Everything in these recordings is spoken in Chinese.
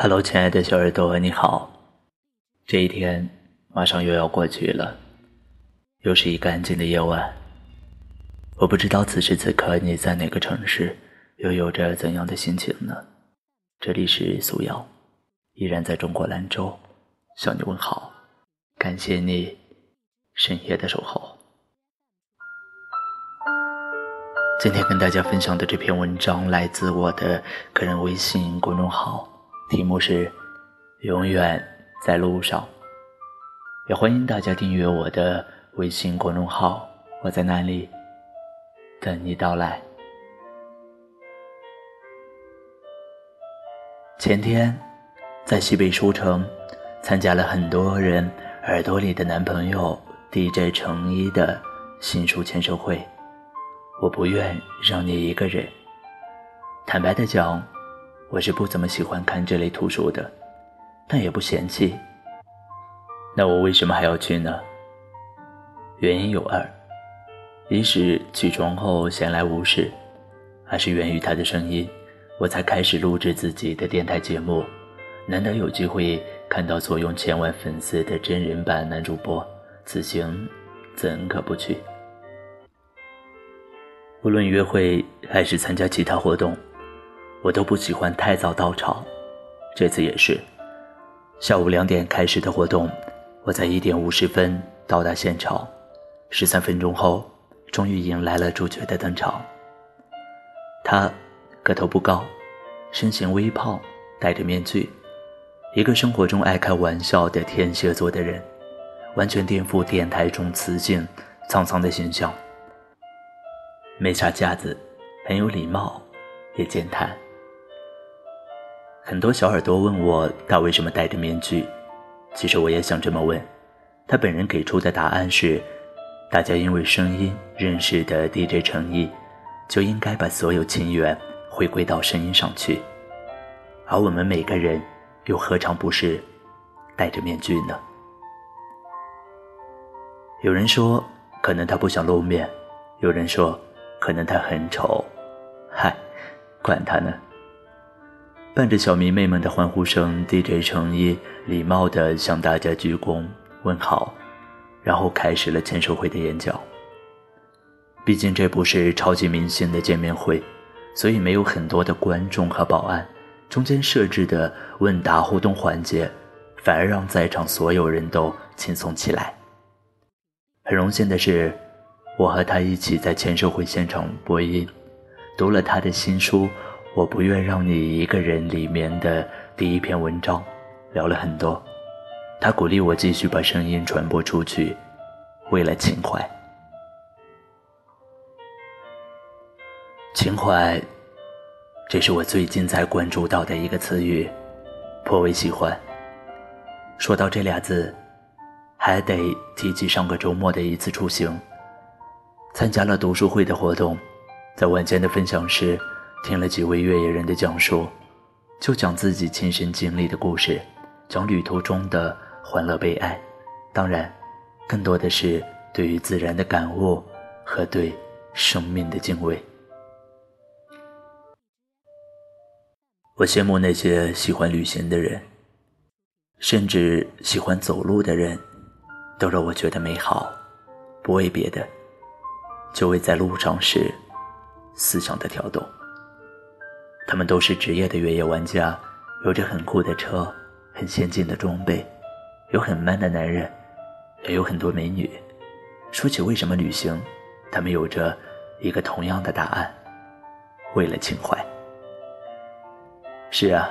Hello，亲爱的小耳朵，你好。这一天马上又要过去了，又是一个安静的夜晚。我不知道此时此刻你在哪个城市，又有着怎样的心情呢？这里是素瑶，依然在中国兰州向你问好，感谢你深夜的守候。今天跟大家分享的这篇文章来自我的个人微信公众号，题目是“永远在路上”。也欢迎大家订阅我的微信公众号，我在那里等你到来。前天在西北书城参加了很多人耳朵里的男朋友 DJ 成一的新书签售会。我不愿让你一个人。坦白的讲，我是不怎么喜欢看这类图书的，但也不嫌弃。那我为什么还要去呢？原因有二：一是起床后闲来无事；二是源于他的声音，我才开始录制自己的电台节目。难得有机会看到坐拥千万粉丝的真人版男主播，此行怎可不去？无论约会还是参加其他活动，我都不喜欢太早到场。这次也是，下午两点开始的活动，我在一点五十分到达现场，十三分钟后，终于迎来了主角的登场。他个头不高，身形微胖，戴着面具，一个生活中爱开玩笑的天蝎座的人，完全颠覆电台中磁性沧桑的形象。没啥架子，很有礼貌，也健谈。很多小耳朵问我他为什么戴着面具，其实我也想这么问。他本人给出的答案是：大家因为声音认识的 DJ 诚意，就应该把所有情缘回归到声音上去。而我们每个人又何尝不是戴着面具呢？有人说，可能他不想露面；有人说。可能他很丑，嗨，管他呢。伴着小迷妹们的欢呼声，DJ 成一礼貌地向大家鞠躬问好，然后开始了签售会的演讲。毕竟这不是超级明星的见面会，所以没有很多的观众和保安。中间设置的问答互动环节，反而让在场所有人都轻松起来。很荣幸的是。我和他一起在签售会现场播音，读了他的新书《我不愿让你一个人》里面的第一篇文章，聊了很多。他鼓励我继续把声音传播出去，为了情怀。情怀，这是我最近才关注到的一个词语，颇为喜欢。说到这俩字，还得提起上个周末的一次出行。参加了读书会的活动，在晚间的分享时，听了几位越野人的讲述，就讲自己亲身经历的故事，讲旅途中的欢乐悲哀，当然，更多的是对于自然的感悟和对生命的敬畏。我羡慕那些喜欢旅行的人，甚至喜欢走路的人，都让我觉得美好，不为别的。就为在路上时思想的跳动。他们都是职业的越野玩家，有着很酷的车，很先进的装备，有很 man 的男人，也有很多美女。说起为什么旅行，他们有着一个同样的答案：为了情怀。是啊，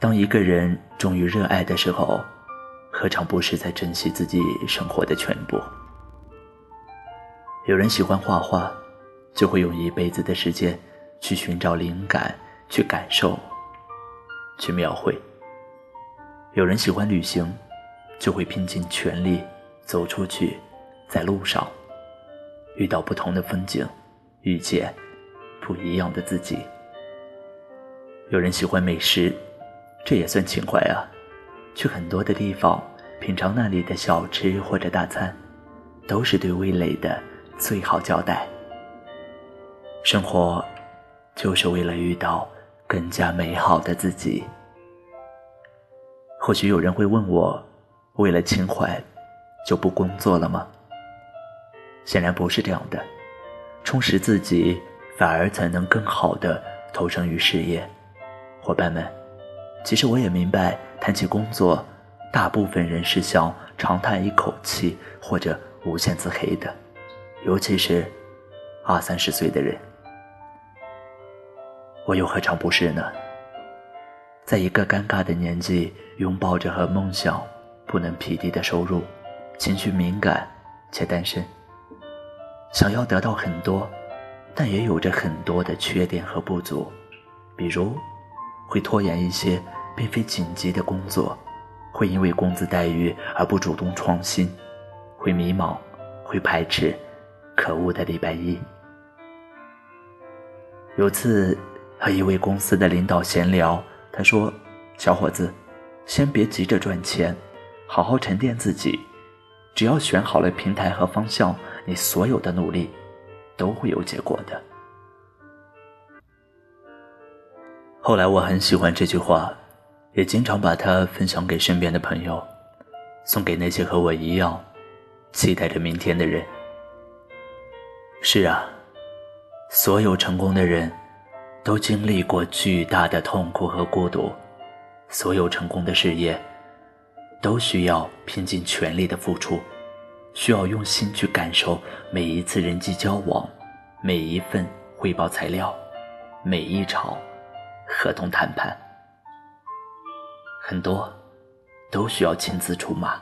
当一个人终于热爱的时候，何尝不是在珍惜自己生活的全部？有人喜欢画画，就会用一辈子的时间去寻找灵感，去感受，去描绘。有人喜欢旅行，就会拼尽全力走出去，在路上遇到不同的风景，遇见不一样的自己。有人喜欢美食，这也算情怀啊！去很多的地方品尝那里的小吃或者大餐，都是对味蕾的。最好交代。生活，就是为了遇到更加美好的自己。或许有人会问我，为了情怀就不工作了吗？显然不是这样的，充实自己反而才能更好的投身于事业。伙伴们，其实我也明白，谈起工作，大部分人是想长叹一口气或者无限自黑的，尤其是二三十岁的人。我又何尝不是呢？在一个尴尬的年纪，拥抱着和梦想不能匹敌的收入，情绪敏感且单身，想要得到很多，但也有着很多的缺点和不足，比如会拖延一些并非紧急的工作，会因为工资待遇而不主动创新，会迷茫，会排斥可恶的礼拜一。有次。和一位公司的领导闲聊，他说：“小伙子，先别急着赚钱，好好沉淀自己。只要选好了平台和方向，你所有的努力都会有结果的。”后来我很喜欢这句话，也经常把它分享给身边的朋友，送给那些和我一样期待着明天的人。是啊，所有成功的人。都经历过巨大的痛苦和孤独，所有成功的事业都需要拼尽全力的付出，需要用心去感受每一次人际交往，每一份汇报材料，每一场合同谈判，很多都需要亲自出马。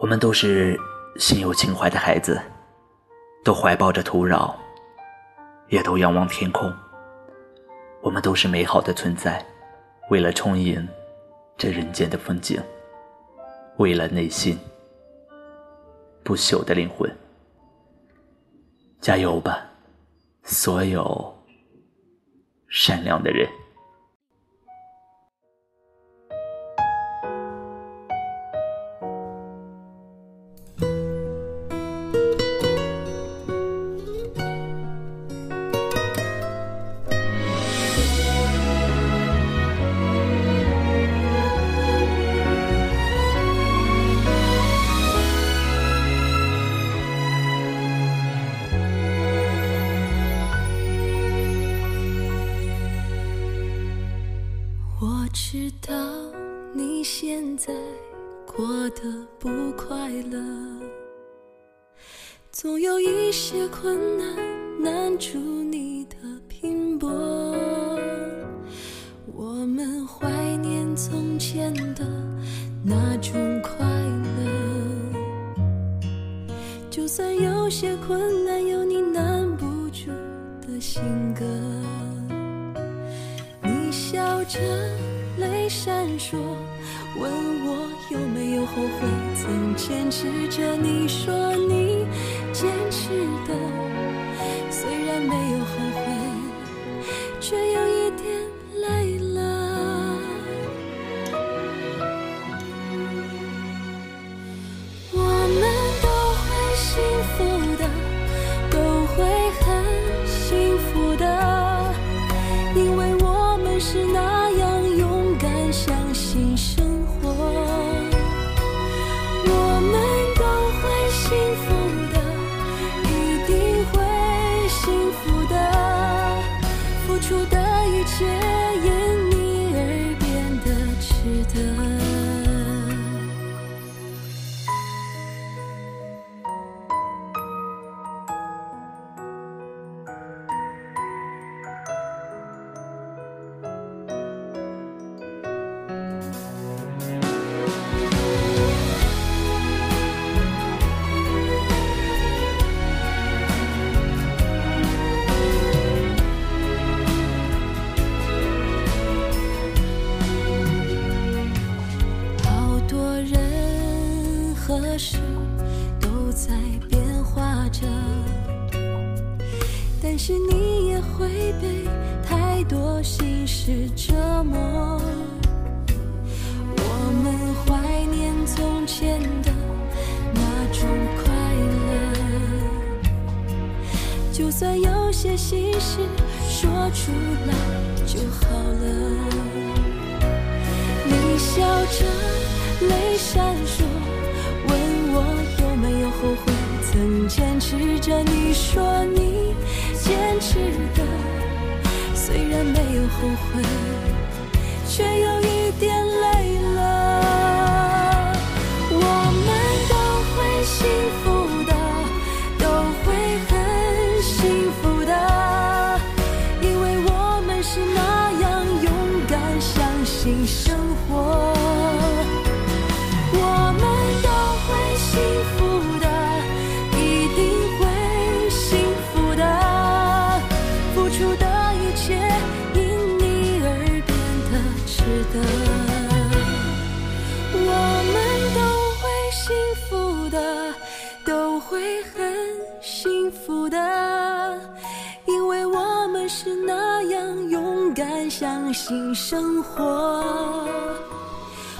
我们都是心有情怀的孩子，都怀抱着土壤。也都仰望天空。我们都是美好的存在，为了充盈这人间的风景，为了内心不朽的灵魂，加油吧，所有善良的人。知道你现在过得不快乐，总有一些困难难住你的拼搏。我们怀念从前的那种快乐，就算有些困难后悔，曾坚持着。你说你坚持的，何时都在变化着，但是你也会被太多心事折磨。我们怀念从前的那种快乐，就算有些心事说出来。着你说你坚持的虽然没有后悔却有一点累了。我们都会幸福。新生活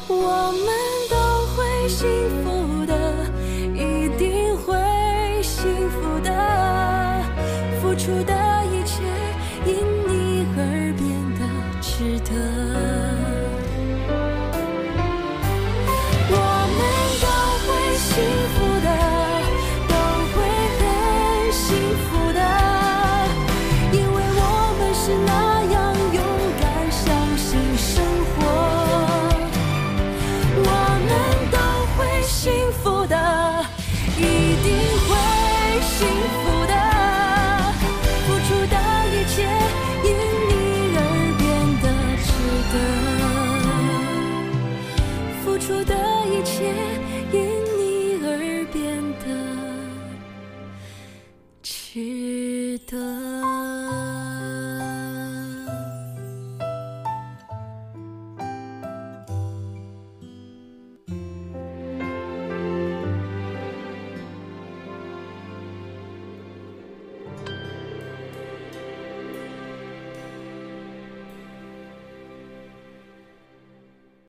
我们都会幸福 thơ.